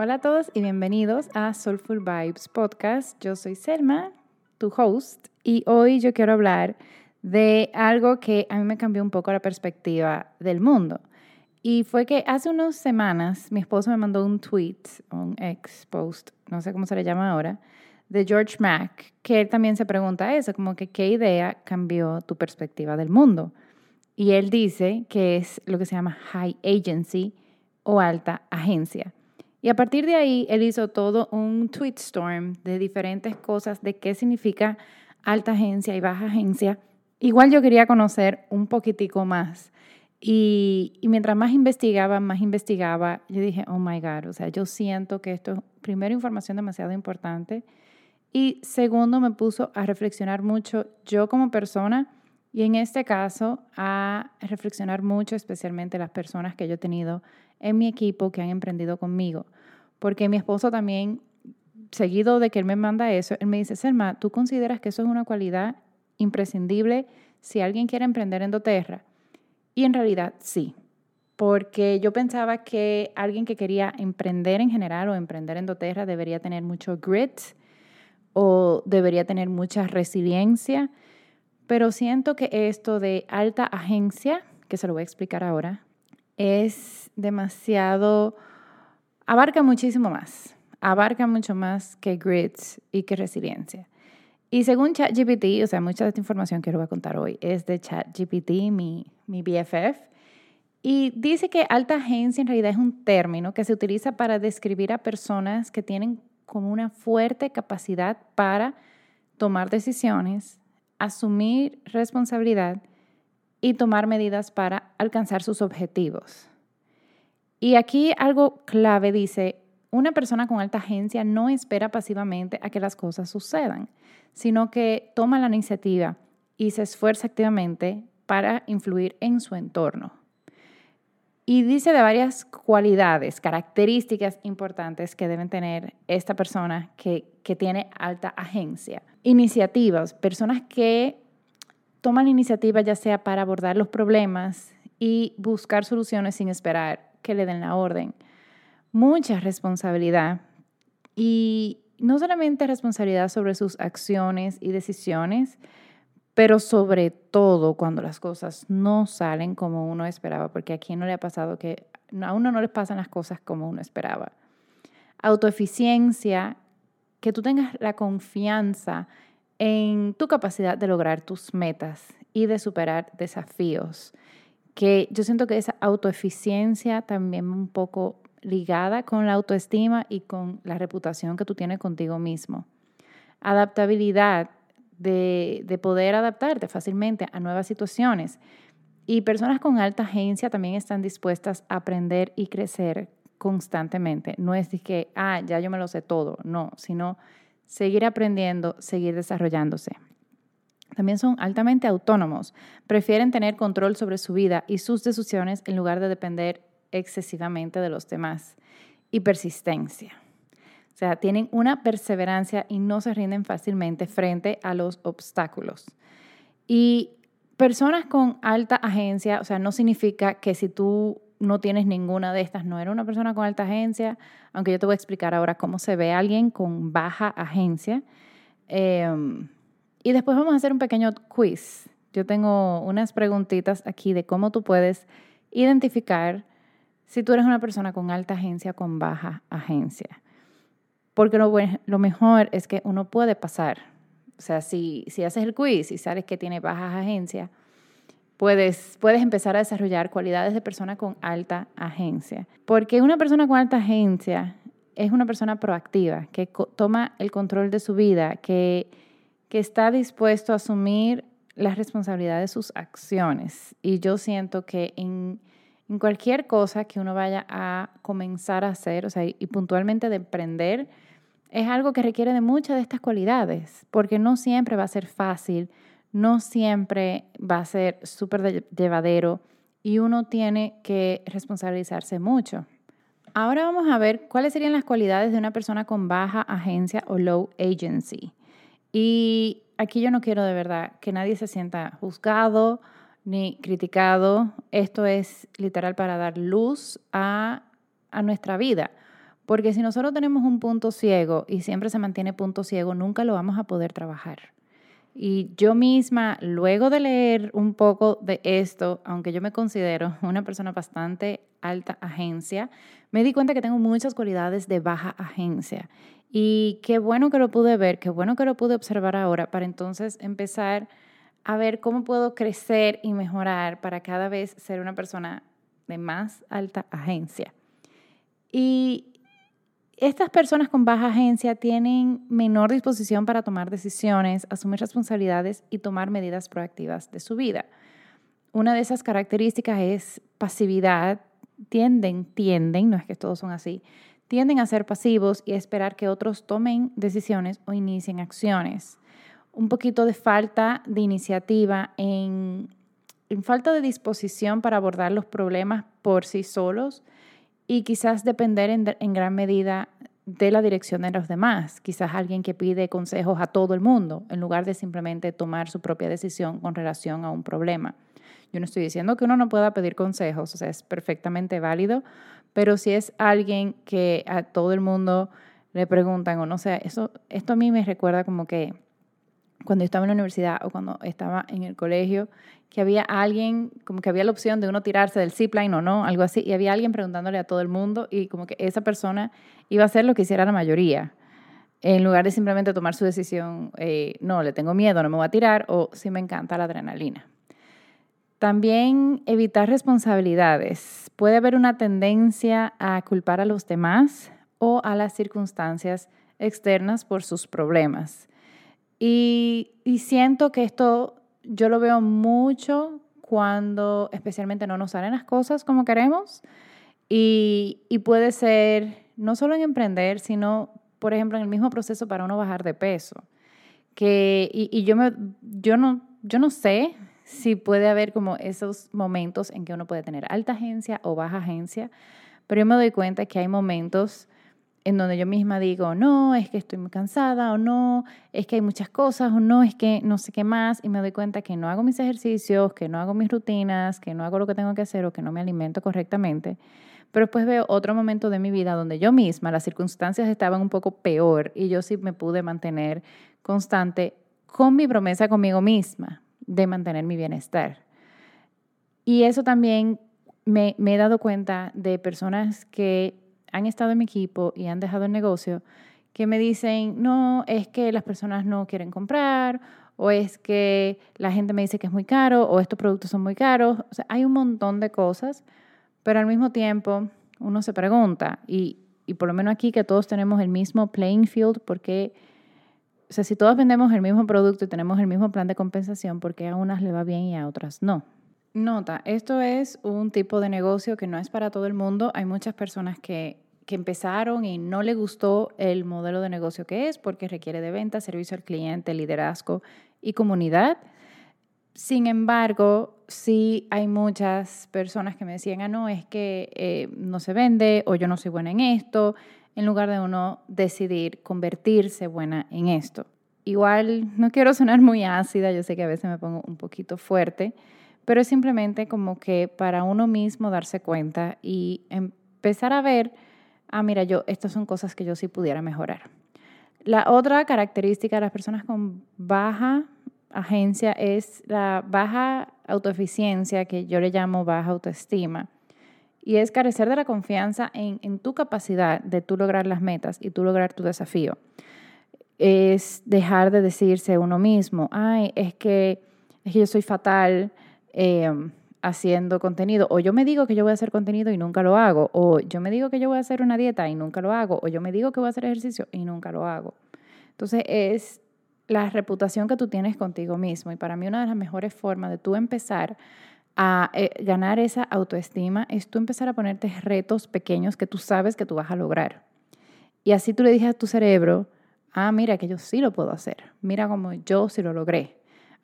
Hola a todos y bienvenidos a Soulful Vibes Podcast. Yo soy Selma, tu host, y hoy yo quiero hablar de algo que a mí me cambió un poco la perspectiva del mundo. Y fue que hace unas semanas mi esposo me mandó un tweet, un ex post, no sé cómo se le llama ahora, de George Mack, que él también se pregunta eso, como que qué idea cambió tu perspectiva del mundo. Y él dice que es lo que se llama high agency o alta agencia. Y a partir de ahí, él hizo todo un tweet storm de diferentes cosas de qué significa alta agencia y baja agencia. Igual yo quería conocer un poquitico más. Y, mientras más investigaba, más investigaba, yo dije, oh my God, o sea, yo siento que esto es, primero, información demasiado importante. Y segundo, me puso a reflexionar mucho yo como persona y en este caso a reflexionar mucho, especialmente las personas que yo he tenido en mi equipo que han emprendido conmigo. Porque mi esposo también, seguido de que él me manda eso, él me dice, Selma, ¿tú consideras que eso es una cualidad imprescindible si alguien quiere emprender en doTERRA? Y en realidad sí, porque yo pensaba que alguien que quería emprender en general o emprender en doTERRA debería tener mucho grit o debería tener mucha resiliencia, pero siento que esto de alta agencia, que se lo voy a explicar ahora, es demasiado, abarca muchísimo más, abarca mucho más que grids y que resiliencia. Y según ChatGPT, o sea, mucha de esta información que les voy a contar hoy es de ChatGPT, mi, mi BFF, y dice que alta agencia en realidad es un término que se utiliza para describir a personas que tienen como una fuerte capacidad para tomar decisiones, asumir responsabilidad y tomar medidas para alcanzar sus objetivos. Y aquí algo clave dice, una persona con alta agencia no espera pasivamente a que las cosas sucedan, sino que toma la iniciativa y se esfuerza activamente para influir en su entorno. Y dice de varias cualidades, características importantes que deben tener esta persona que, que tiene alta agencia. Iniciativas, personas que toman iniciativa ya sea para abordar los problemas y buscar soluciones sin esperar que le den la orden. Mucha responsabilidad y no solamente responsabilidad sobre sus acciones y decisiones, pero sobre todo cuando las cosas no salen como uno esperaba, porque a quien no le ha pasado que a uno no le pasan las cosas como uno esperaba. Autoeficiencia, que tú tengas la confianza en tu capacidad de lograr tus metas y de superar desafíos. Que yo siento que esa autoeficiencia también un poco ligada con la autoestima y con la reputación que tú tienes contigo mismo. Adaptabilidad, de, de poder adaptarte fácilmente a nuevas situaciones. Y personas con alta agencia también están dispuestas a aprender y crecer constantemente. No es de que, ah, ya yo me lo sé todo, no, sino seguir aprendiendo, seguir desarrollándose. También son altamente autónomos, prefieren tener control sobre su vida y sus decisiones en lugar de depender excesivamente de los demás. Y persistencia. O sea, tienen una perseverancia y no se rinden fácilmente frente a los obstáculos. Y personas con alta agencia, o sea, no significa que si tú no tienes ninguna de estas, no eres una persona con alta agencia, aunque yo te voy a explicar ahora cómo se ve alguien con baja agencia. Em, y después vamos a hacer un pequeño quiz. Yo tengo unas preguntitas aquí de cómo tú puedes identificar si tú eres una persona con alta agencia o con baja agencia. Porque lo, lo mejor es que uno puede pasar. O sea, si, si haces el quiz y sabes que tiene baja agencia, puedes, puedes empezar a desarrollar cualidades de persona con alta agencia. Porque una persona con alta agencia es una persona proactiva, que toma el control de su vida, que, que está dispuesto a asumir la responsabilidad de sus acciones. Y yo siento que en, en cualquier cosa que uno vaya a comenzar a hacer, o sea, y puntualmente de emprender, es algo que requiere de muchas de estas cualidades, porque no siempre va a ser fácil, no siempre va a ser súper llevadero y uno tiene que responsabilizarse mucho. Ahora vamos a ver cuáles serían las cualidades de una persona con baja agencia o low agency. Y aquí yo no quiero de verdad que nadie se sienta juzgado ni criticado. Esto es literal para dar luz a, a nuestra vida. Porque si nosotros tenemos un punto ciego y siempre se mantiene punto ciego, nunca lo vamos a poder trabajar. Y yo misma, luego de leer un poco de esto, aunque yo me considero una persona bastante alta agencia, me di cuenta que tengo muchas cualidades de baja agencia. Y qué bueno que lo pude ver, qué bueno que lo pude observar ahora para entonces empezar a ver cómo puedo crecer y mejorar para cada vez ser una persona de más alta agencia. Y estas personas con baja agencia tienen menor disposición para tomar decisiones, asumir responsabilidades y tomar medidas proactivas de su vida. Una de esas características es pasividad. Tienden, tienden, no es que todos son así, tienden a ser pasivos y a esperar que otros tomen decisiones o inicien acciones. Un poquito de falta de iniciativa en, en falta de disposición para abordar los problemas por sí solos y quizás depender en, gran medida de la dirección de los demás. Quizás alguien que pide consejos a todo el mundo en lugar de simplemente tomar su propia decisión con relación a un problema. Yo no estoy diciendo que uno no pueda pedir consejos, o sea, es perfectamente válido, pero si es alguien que a todo el mundo le preguntan o no sé, eso, esto a mí me recuerda como que cuando estaba en la universidad o cuando estaba en el colegio, que había alguien, como que había la opción de uno tirarse del zipline o no, algo así, y había alguien preguntándole a todo el mundo y como que esa persona iba a hacer lo que hiciera la mayoría, en lugar de simplemente tomar su decisión, eh, no, le tengo miedo, no me voy a tirar, o sí me encanta la adrenalina. También evitar responsabilidades. Puede haber una tendencia a culpar a los demás o a las circunstancias externas por sus problemas. Y, siento que esto yo lo veo mucho cuando especialmente no nos salen las cosas como queremos y, puede ser no solo en emprender, sino, por ejemplo, en el mismo proceso para uno bajar de peso. Que, y, yo, me, yo, no, yo no sé si puede haber como esos momentos en que uno puede tener alta agencia o baja agencia, pero yo me doy cuenta que hay momentos en donde yo misma digo, no, es que estoy muy cansada o no, es que hay muchas cosas o no, es que no sé qué más y me doy cuenta que no hago mis ejercicios, que no hago mis rutinas, que no hago lo que tengo que hacer o que no me alimento correctamente. Pero después veo otro momento de mi vida donde yo misma, las circunstancias estaban un poco peor y yo sí me pude mantener constante con mi promesa conmigo misma de mantener mi bienestar. Y eso también me, me he dado cuenta de personas que han estado en mi equipo y han dejado el negocio, que me dicen, no, es que las personas no quieren comprar, o es que la gente me dice que es muy caro, o estos productos son muy caros. O sea, hay un montón de cosas, pero al mismo tiempo uno se pregunta, y, y por lo menos aquí que todos tenemos el mismo playing field, porque, o sea, si todos vendemos el mismo producto y tenemos el mismo plan de compensación, ¿por qué a unas le va bien y a otras no? Nota, esto es un tipo de negocio que no es para todo el mundo. Hay muchas personas que, que empezaron y no le gustó el modelo de negocio que es porque requiere de venta, servicio al cliente, liderazgo y comunidad. Sin embargo, sí hay muchas personas que me decían, ah, no, es que eh, no se vende o yo no soy buena en esto, en lugar de uno decidir convertirse buena en esto. Igual, no quiero sonar muy ácida, yo sé que a veces me pongo un poquito fuerte, pero es simplemente como que para uno mismo darse cuenta y empezar a ver, ah, mira, yo, estas son cosas que yo sí pudiera mejorar. La otra característica de las personas con baja agencia es la baja autoeficiencia, que yo le llamo baja autoestima. Y es carecer de la confianza en, en tu capacidad de tú lograr las metas y tú lograr tu desafío. Es dejar de decirse uno mismo, ay, es que, es que yo soy fatal, Em, haciendo contenido. O yo me digo que yo voy a hacer contenido y nunca lo hago. O yo me digo que yo voy a hacer una dieta y nunca lo hago. O yo me digo que voy a hacer ejercicio y nunca lo hago. Entonces es la reputación que tú tienes contigo mismo. Y para mí una de las mejores formas de tú empezar a eh, ganar esa autoestima es tú empezar a ponerte retos pequeños que tú sabes que tú vas a lograr. Y así tú le dices a tu cerebro, ah, mira que yo sí lo puedo hacer. Mira cómo yo sí lo logré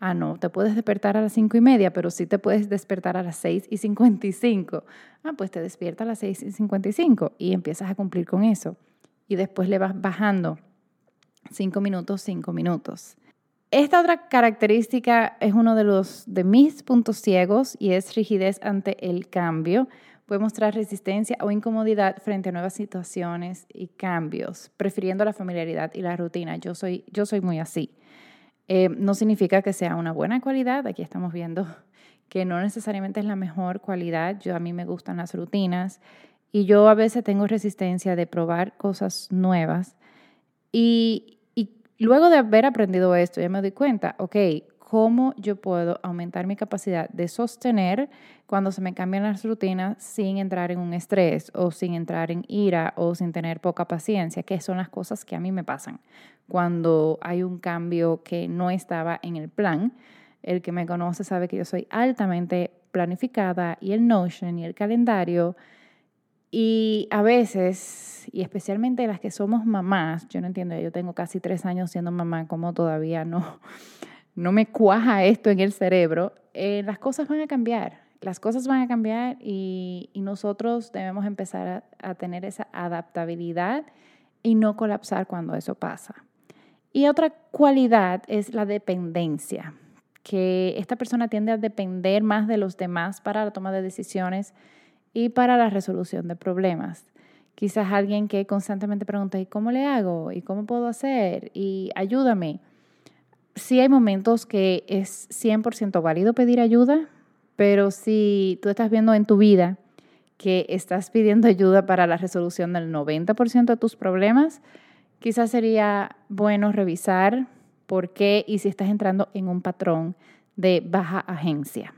ah, no, te puedes despertar a las cinco y media, pero sí te puedes despertar a las seis y cincuenta y cinco. Ah, pues te despierta a las seis y cincuenta y cinco y empiezas a cumplir con eso. Y después le vas bajando cinco minutos, cinco minutos. Esta otra característica es uno de los de mis puntos ciegos y es rigidez ante el cambio. puede mostrar resistencia o incomodidad frente a nuevas situaciones y cambios, prefiriendo la familiaridad y la rutina. Yo soy, yo soy muy así. Eh, no significa que sea una buena cualidad, aquí estamos viendo que no necesariamente es la mejor cualidad. Yo a mí me gustan las rutinas y yo a veces tengo resistencia de probar cosas nuevas y, luego de haber aprendido esto ya me doy cuenta, ok, cómo yo puedo aumentar mi capacidad de sostener cuando se me cambian las rutinas sin entrar en un estrés o sin entrar en ira o sin tener poca paciencia, que son las cosas que a mí me pasan cuando hay un cambio que no estaba en el plan. El que me conoce sabe que yo soy altamente planificada y el Notion y el calendario. Y a veces, y especialmente las que somos mamás, yo no entiendo, yo tengo casi tres años siendo mamá, como todavía no, no me cuaja esto en el cerebro, eh, las cosas van a cambiar. Las cosas van a cambiar y, nosotros debemos empezar a, tener esa adaptabilidad y no colapsar cuando eso pasa. Y otra cualidad es la dependencia, que esta persona tiende a depender más de los demás para la toma de decisiones y para la resolución de problemas. Quizás alguien que constantemente pregunta, ¿y cómo le hago? ¿Y cómo puedo hacer? ¿Y ayúdame? sí hay momentos que es 100% válido pedir ayuda, pero si tú estás viendo en tu vida que estás pidiendo ayuda para la resolución del 90% de tus problemas, quizás sería bueno revisar por qué y si estás entrando en un patrón de baja agencia.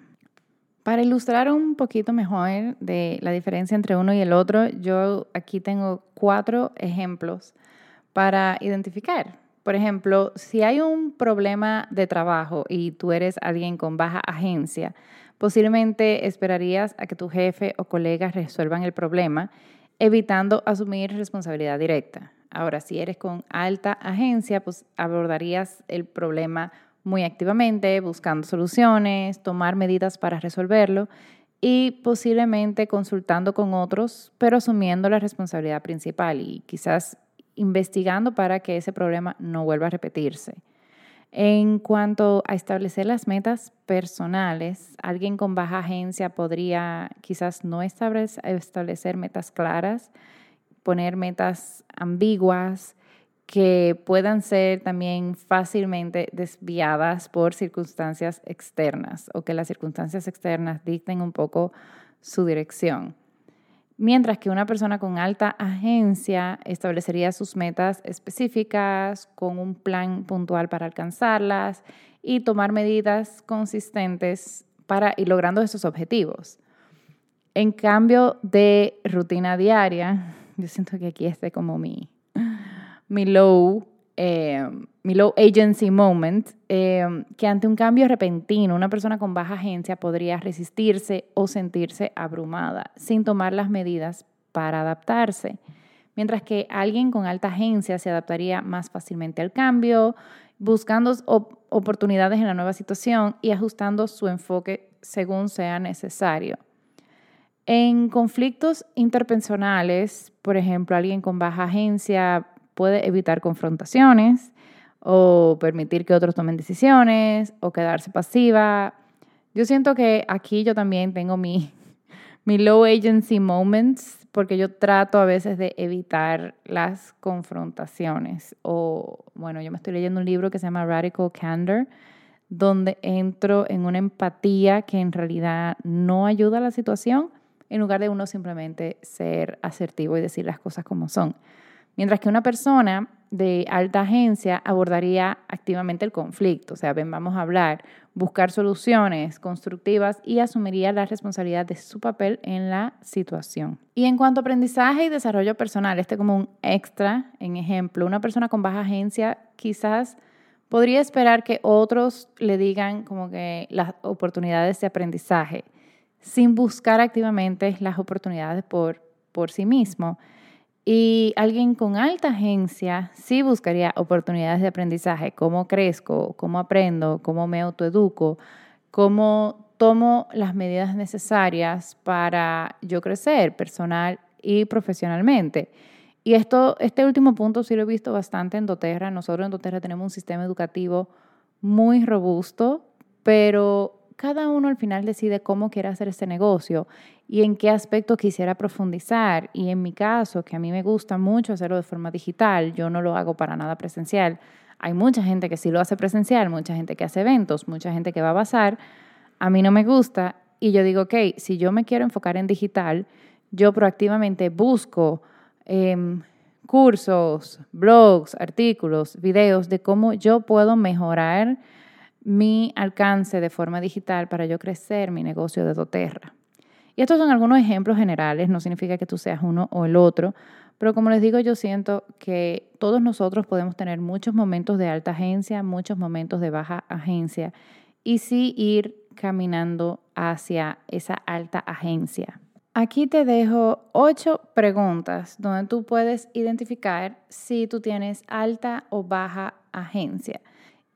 Para ilustrar un poquito mejor de la diferencia entre uno y el otro, yo aquí tengo cuatro ejemplos para identificar por ejemplo, si hay un problema de trabajo y tú eres alguien con baja agencia, posiblemente esperarías a que tu jefe o colegas resuelvan el problema, evitando asumir responsabilidad directa. Ahora, si eres con alta agencia, pues abordarías el problema muy activamente, buscando soluciones, tomar medidas para resolverlo y posiblemente consultando con otros, pero asumiendo la responsabilidad principal y quizás investigando para que ese problema no vuelva a repetirse. En cuanto a establecer las metas personales, alguien con baja agencia podría quizás no establecer metas claras, poner metas ambiguas que puedan ser también fácilmente desviadas por circunstancias externas o que las circunstancias externas dicten un poco su dirección. Mientras que una persona con alta agencia establecería sus metas específicas con un plan puntual para alcanzarlas y tomar medidas consistentes para ir logrando esos objetivos. En cambio de rutina diaria, yo siento que aquí esté como mi, mi low eh, mi low agency moment, eh, que ante un cambio repentino, una persona con baja agencia podría resistirse o sentirse abrumada sin tomar las medidas para adaptarse, mientras que alguien con alta agencia se adaptaría más fácilmente al cambio, buscando oportunidades en la nueva situación y ajustando su enfoque según sea necesario. En conflictos interpersonales, por ejemplo, alguien con baja agencia puede evitar confrontaciones o permitir que otros tomen decisiones o quedarse pasiva. Yo siento que aquí yo también tengo mi, mi low agency moments porque yo trato a veces de evitar las confrontaciones. O, bueno, yo me estoy leyendo un libro que se llama Radical Candor, donde entro en una empatía que en realidad no ayuda a la situación, en lugar de uno simplemente ser asertivo y decir las cosas como son. Mientras que una persona de alta agencia abordaría activamente el conflicto, o sea, ven, vamos a hablar, buscar soluciones constructivas y asumiría la responsabilidad de su papel en la situación. Y en cuanto a aprendizaje y desarrollo personal, este como un extra, en ejemplo, una persona con baja agencia quizás podría esperar que otros le digan como que las oportunidades de aprendizaje sin buscar activamente las oportunidades por, por sí mismo. Y alguien con alta agencia sí buscaría oportunidades de aprendizaje, cómo crezco, cómo aprendo, cómo me autoeduco, cómo tomo las medidas necesarias para yo crecer personal y profesionalmente. Y esto, este último punto sí lo he visto bastante en doTERRA. Nosotros en doTERRA tenemos un sistema educativo muy robusto, pero cada uno al final decide cómo quiere hacer este negocio y en qué aspecto quisiera profundizar. Y en mi caso, que a mí me gusta mucho hacerlo de forma digital, yo no lo hago para nada presencial. Hay mucha gente que sí lo hace presencial, mucha gente que hace eventos, mucha gente que va a bazar. A mí no me gusta y yo digo, ok, si yo me quiero enfocar en digital, yo proactivamente busco em, cursos, blogs, artículos, videos de cómo yo puedo mejorar mi alcance de forma digital para yo crecer mi negocio de doTERRA. Y estos son algunos ejemplos generales, no significa que tú seas uno o el otro, pero como les digo, yo siento que todos nosotros podemos tener muchos momentos de alta agencia, muchos momentos de baja agencia y sí ir caminando hacia esa alta agencia. Aquí te dejo ocho preguntas donde tú puedes identificar si tú tienes alta o baja agencia.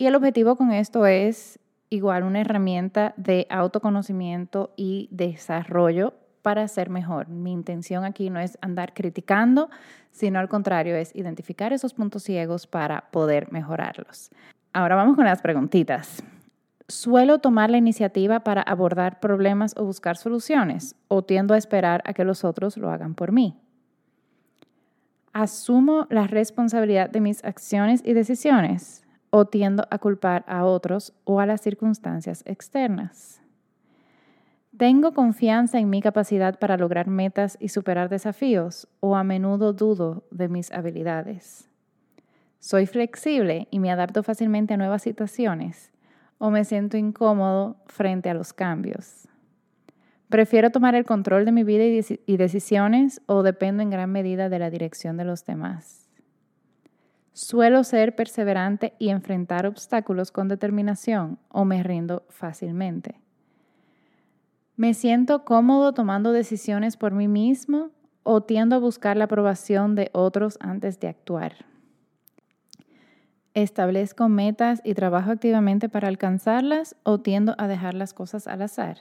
Y el objetivo con esto es igual una herramienta de autoconocimiento y desarrollo para ser mejor. Mi intención aquí no es andar criticando, sino al contrario, es identificar esos puntos ciegos para poder mejorarlos. Ahora vamos con las preguntitas. ¿Suelo tomar la iniciativa para abordar problemas o buscar soluciones o tiendo a esperar a que los otros lo hagan por mí? ¿Asumo la responsabilidad de mis acciones y decisiones o tiendo a culpar a otros o a las circunstancias externas? ¿Tengo confianza en mi capacidad para lograr metas y superar desafíos o a menudo dudo de mis habilidades? ¿Soy flexible y me adapto fácilmente a nuevas situaciones? o me siento incómodo frente a los cambios. Prefiero tomar el control de mi vida y, decisiones o dependo en gran medida de la dirección de los demás. Suelo ser perseverante y enfrentar obstáculos con determinación o me rindo fácilmente. Me siento cómodo tomando decisiones por mí mismo o tiendo a buscar la aprobación de otros antes de actuar. ¿Establezco metas y trabajo activamente para alcanzarlas o tiendo a dejar las cosas al azar?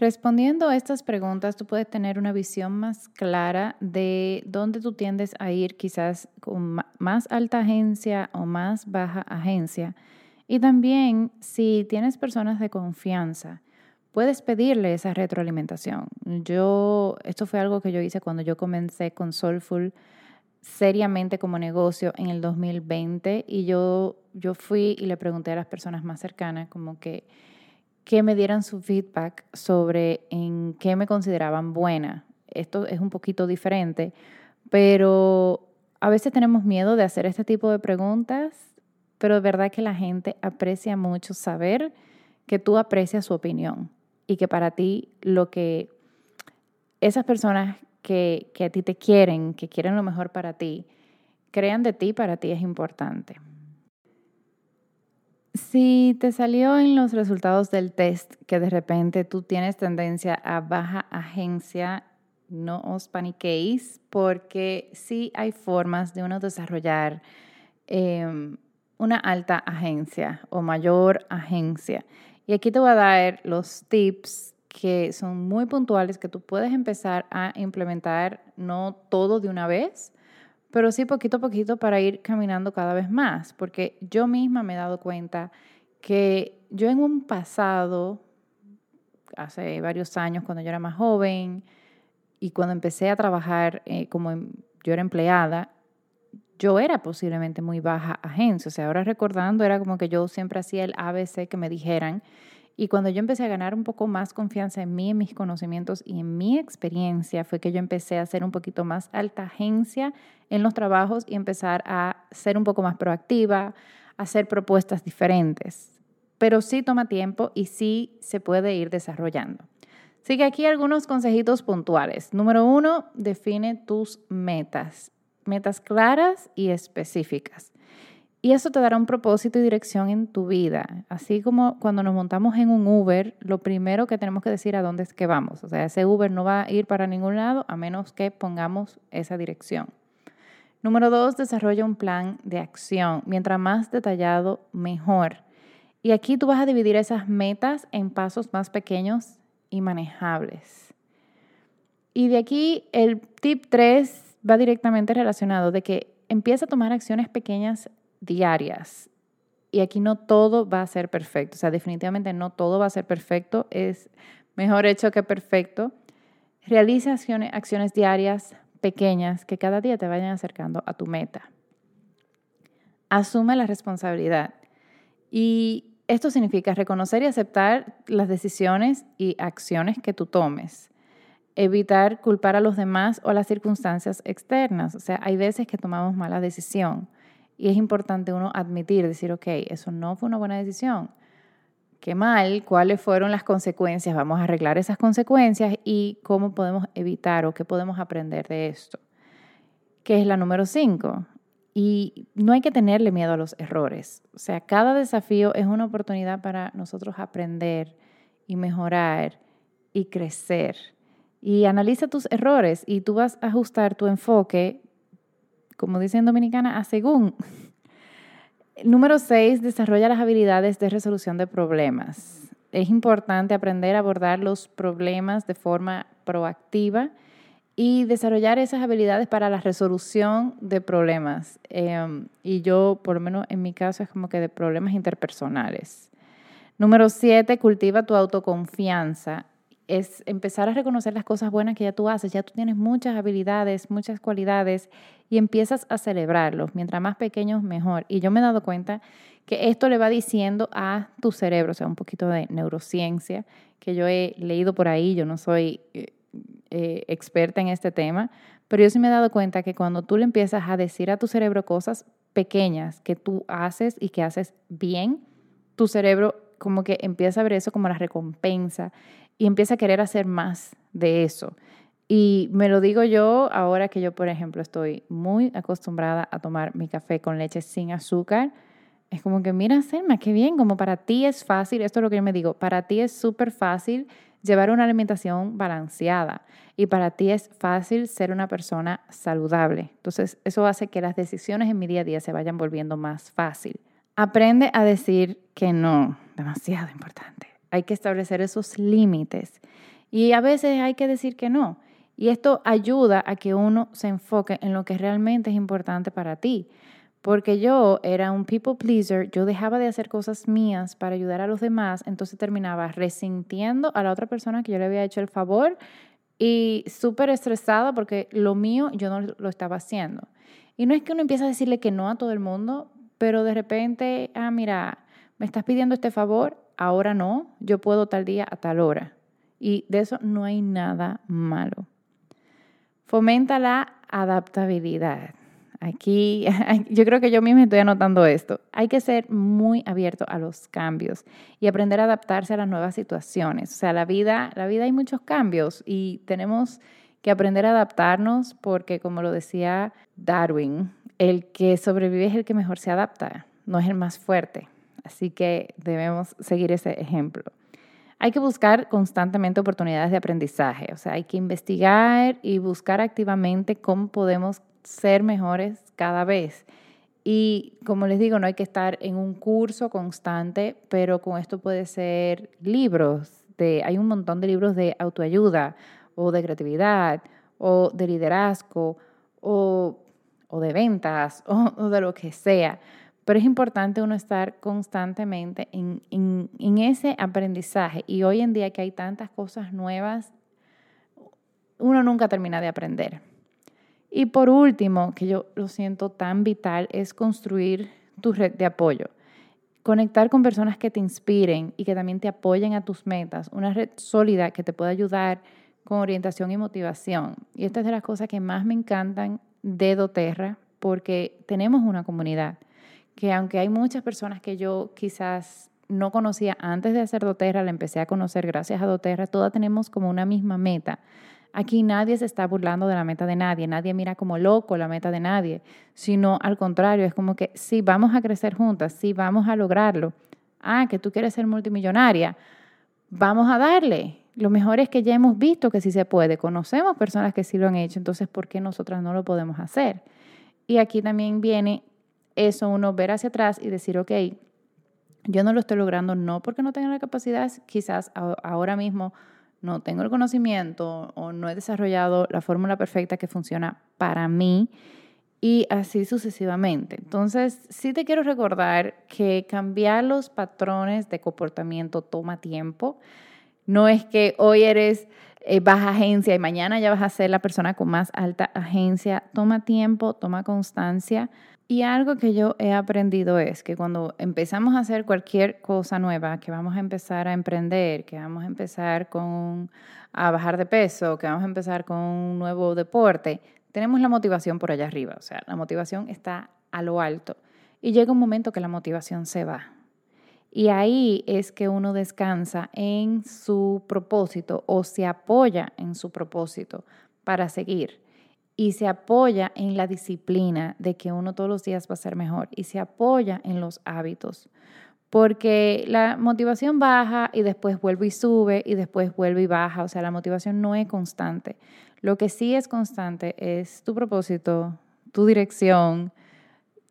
Respondiendo a estas preguntas, tú puedes tener una visión más clara de dónde tú tiendes a ir quizás con más alta agencia o más baja agencia. Y también si tienes personas de confianza, puedes pedirle esa retroalimentación. Yo, esto fue algo que yo hice cuando yo comencé con Soulful seriamente como negocio en el 2020 y yo, yo fui y le pregunté a las personas más cercanas como que, que me dieran su feedback sobre en qué me consideraban buena. Esto es un poquito diferente, pero a veces tenemos miedo de hacer este tipo de preguntas, pero es verdad que la gente aprecia mucho saber que tú aprecias su opinión y que para ti lo que esas personas que, a ti te quieren, que quieren lo mejor para ti, crean de ti, para ti es importante. Si te salió en los resultados del test que de repente tú tienes tendencia a baja agencia, no os paniquéis porque sí hay formas de uno desarrollar em, una alta agencia o mayor agencia. Y aquí te voy a dar los tips que son muy puntuales que tú puedes empezar a implementar, no todo de una vez, pero sí poquito a poquito para ir caminando cada vez más, porque yo misma me he dado cuenta que yo en un pasado, hace varios años, cuando yo era más joven y cuando empecé a trabajar eh, como yo era empleada, yo era posiblemente muy baja agencia. O sea, ahora recordando, era como que yo siempre hacía el ABC que me dijeran y cuando yo empecé a ganar un poco más confianza en mí, en mis conocimientos y en mi experiencia, fue que yo empecé a ser un poquito más alta agencia en los trabajos y empezar a ser un poco más proactiva, a hacer propuestas diferentes. Pero sí toma tiempo y sí se puede ir desarrollando. Así que aquí algunos consejitos puntuales. Número uno, define tus metas. Metas claras y específicas. Y eso te dará un propósito y dirección en tu vida. Así como cuando nos montamos en un Uber, lo primero que tenemos que decir a dónde es que vamos. O sea, ese Uber no va a ir para ningún lado a menos que pongamos esa dirección. Número dos, desarrolla un plan de acción. Mientras más detallado, mejor. Y aquí tú vas a dividir esas metas en pasos más pequeños y manejables. Y de aquí el tip 3 va directamente relacionado de que empieza a tomar acciones pequeñas diarias. y aquí no todo va a ser perfecto. O sea, definitivamente no todo va a ser perfecto. Es mejor hecho que perfecto. Realiza acciones, acciones diarias pequeñas que cada día te vayan acercando a tu meta. Asume la responsabilidad. Y esto significa reconocer y aceptar las decisiones y acciones que tú tomes. Evitar culpar a los demás o las circunstancias externas. O sea, hay veces que tomamos mala decisión y es importante uno admitir, decir, ok, eso no fue una buena decisión. Qué mal, cuáles fueron las consecuencias, vamos a arreglar esas consecuencias y cómo podemos evitar o qué podemos aprender de esto. Que es la número cinco. Y no hay que tenerle miedo a los errores. O sea, cada desafío es una oportunidad para nosotros aprender y mejorar y crecer. Y analiza tus errores y tú vas a ajustar tu enfoque como dice en Dominicana, a según. Número seis, desarrolla las habilidades de resolución de problemas. Es importante aprender a abordar los problemas de forma proactiva y desarrollar esas habilidades para la resolución de problemas. Em, y yo, por lo menos en mi caso, es como que de problemas interpersonales. Número siete, cultiva tu autoconfianza es empezar a reconocer las cosas buenas que ya tú haces. Ya tú tienes muchas habilidades, muchas cualidades y empiezas a celebrarlos. Mientras más pequeños, mejor. Y yo me he dado cuenta que esto le va diciendo a tu cerebro, o sea, un poquito de neurociencia, que yo he leído por ahí, yo no soy eh, eh, experta en este tema, pero yo sí me he dado cuenta que cuando tú le empiezas a decir a tu cerebro cosas pequeñas que tú haces y que haces bien, tu cerebro como que empieza a ver eso como la recompensa y empieza a querer hacer más de eso. Y me lo digo yo ahora que yo, por ejemplo, estoy muy acostumbrada a tomar mi café con leche sin azúcar. Es como que, mira, Selma, qué bien, como para ti es fácil, esto es lo que yo me digo, para ti es súper fácil llevar una alimentación balanceada y para ti es fácil ser una persona saludable. Entonces, eso hace que las decisiones en mi día a día se vayan volviendo más fácil. Aprende a decir que no, demasiado importante hay que establecer esos límites. Y a veces hay que decir que no. Y esto ayuda a que uno se enfoque en lo que realmente es importante para ti. Porque yo era un people pleaser, yo dejaba de hacer cosas mías para ayudar a los demás, entonces terminaba resintiendo a la otra persona que yo le había hecho el favor y súper estresada porque lo mío yo no lo estaba haciendo. Y no es que uno empiece a decirle que no a todo el mundo, pero de repente, ah, mira, me estás pidiendo este favor, ahora no, yo puedo tal día a tal hora. Y de eso no hay nada malo. Fomenta la adaptabilidad. Aquí, yo creo que yo misma estoy anotando esto. Hay que ser muy abierto a los cambios y aprender a adaptarse a las nuevas situaciones. O sea, la vida, la vida hay muchos cambios y tenemos que aprender a adaptarnos porque, como lo decía Darwin, el que sobrevive es el que mejor se adapta, no es el más fuerte. Así que debemos seguir ese ejemplo. Hay que buscar constantemente oportunidades de aprendizaje, o sea, hay que investigar y buscar activamente cómo podemos ser mejores cada vez. Y como les digo, no hay que estar en un curso constante, pero con esto puede ser libros. Hay un montón de libros de autoayuda o de creatividad o de liderazgo o, de ventas o de lo que sea. Pero es importante uno estar constantemente en, ese aprendizaje. Y hoy en día que hay tantas cosas nuevas, uno nunca termina de aprender. Y por último, que yo lo siento tan vital, es construir tu red de apoyo. Conectar con personas que te inspiren y que también te apoyen a tus metas. Una red sólida que te pueda ayudar con orientación y motivación. Y esta es de las cosas que más me encantan de doTERRA porque tenemos una comunidad que aunque hay muchas personas que yo quizás no conocía antes de hacer doTERRA, la empecé a conocer gracias a doTERRA, todas tenemos como una misma meta. Aquí nadie se está burlando de la meta de nadie, nadie mira como loco la meta de nadie, sino al contrario, es como que sí, vamos a crecer juntas, sí, vamos a lograrlo. Ah, que tú quieres ser multimillonaria, vamos a darle. Lo mejor es que ya hemos visto que sí se puede, conocemos personas que sí lo han hecho, entonces ¿por qué nosotras no lo podemos hacer? Y aquí también viene eso uno ver hacia atrás y decir, ok, yo no lo estoy logrando no porque no tenga la capacidad, quizás ahora mismo no tengo el conocimiento o no he desarrollado la fórmula perfecta que funciona para mí y así sucesivamente. Entonces, sí te quiero recordar que cambiar los patrones de comportamiento toma tiempo. No es que hoy eres eh, baja agencia y mañana ya vas a ser la persona con más alta agencia. Toma tiempo, toma constancia. Y algo que yo he aprendido es que cuando empezamos a hacer cualquier cosa nueva, que vamos a empezar a emprender, que vamos a empezar con a bajar de peso, que vamos a empezar con un nuevo deporte, tenemos la motivación por allá arriba, o sea, la motivación está a lo alto y llega un momento que la motivación se va. Y ahí es que uno descansa en su propósito o se apoya en su propósito para seguir. Y se apoya en la disciplina de que uno todos los días va a ser mejor. Y se apoya en los hábitos. Porque la motivación baja y después vuelve y sube y después vuelve y baja. O sea, la motivación no es constante. Lo que sí es constante es tu propósito, tu dirección,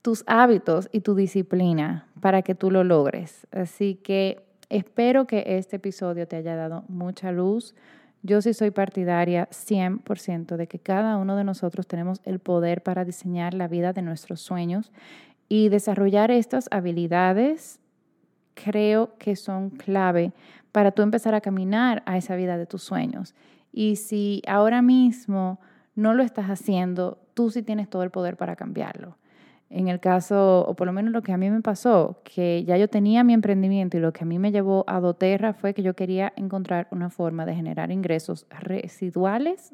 tus hábitos y tu disciplina para que tú lo logres. Así que espero que este episodio te haya dado mucha luz. Yo sí soy partidaria 100% de que cada uno de nosotros tenemos el poder para diseñar la vida de nuestros sueños y desarrollar estas habilidades creo que son clave para tú empezar a caminar a esa vida de tus sueños. Y si ahora mismo no lo estás haciendo, tú sí tienes todo el poder para cambiarlo. En el caso, o por lo menos lo que a mí me pasó, que ya yo tenía mi emprendimiento y lo que a mí me llevó a doTERRA fue que yo quería encontrar una forma de generar ingresos residuales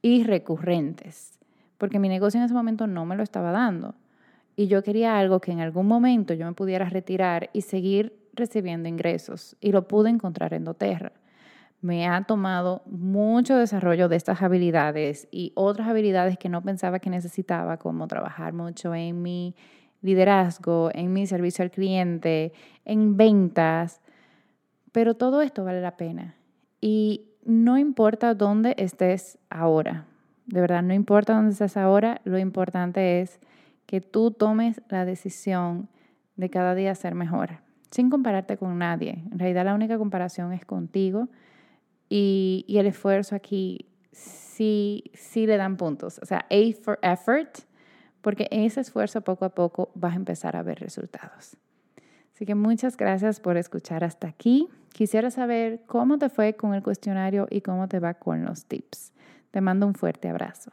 y recurrentes, porque mi negocio en ese momento no me lo estaba dando. Y yo quería algo que en algún momento yo me pudiera retirar y seguir recibiendo ingresos. Y lo pude encontrar en doTERRA me ha tomado mucho desarrollo de estas habilidades y otras habilidades que no pensaba que necesitaba, como trabajar mucho en mi liderazgo, en mi servicio al cliente, en ventas. Pero todo esto vale la pena. Y no importa dónde estés ahora, de verdad, no importa dónde estés ahora, lo importante es que tú tomes la decisión de cada día ser mejor, sin compararte con nadie. En realidad la única comparación es contigo y, el esfuerzo aquí sí, sí le dan puntos. O sea, A for effort, porque en ese esfuerzo poco a poco vas a empezar a ver resultados. Así que muchas gracias por escuchar hasta aquí. Quisiera saber cómo te fue con el cuestionario y cómo te va con los tips. Te mando un fuerte abrazo.